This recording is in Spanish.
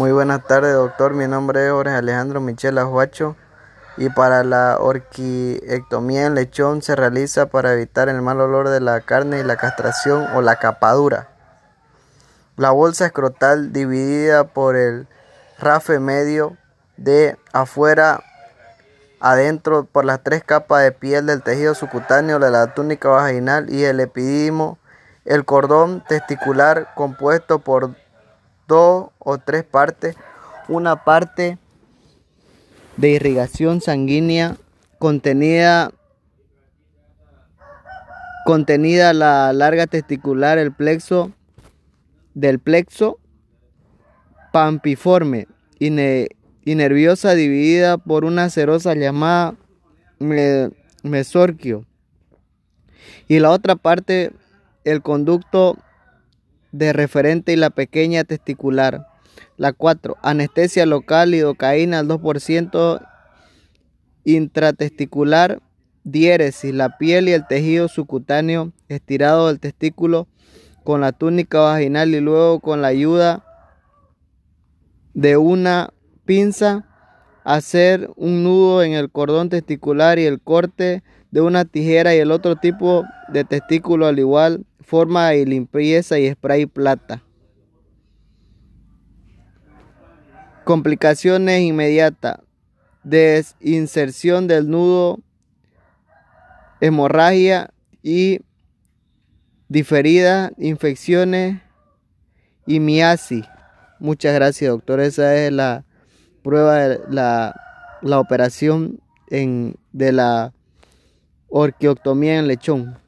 Muy buenas tardes, doctor. Mi nombre es Jorge Alejandro Michel Ajuacho y para la orquiectomía en lechón se realiza para evitar el mal olor de la carne y la castración o la capadura. La bolsa escrotal dividida por el rafe medio de afuera adentro por las tres capas de piel del tejido subcutáneo de la túnica vaginal y el epidimo, el cordón testicular compuesto por dos o tres partes, una parte de irrigación sanguínea contenida contenida la larga testicular, el plexo del plexo pampiforme y, nerviosa dividida por una cerosa llamada mesorquio. Y la otra parte el conducto de referente y la pequeña testicular. La 4. Anestesia local, lidocaína al 2%, intratesticular, diéresis, la piel y el tejido subcutáneo estirado del testículo con la túnica vaginal y luego con la ayuda de una pinza hacer un nudo en el cordón testicular y el corte de una tijera y el otro tipo de testículo al igual forma y limpieza y spray plata. Complicaciones inmediatas. Desinserción del nudo, hemorragia y diferida, infecciones y miasis. Muchas gracias, doctor. Esa es la prueba de la, la operación en, de la orquioctomía en lechón.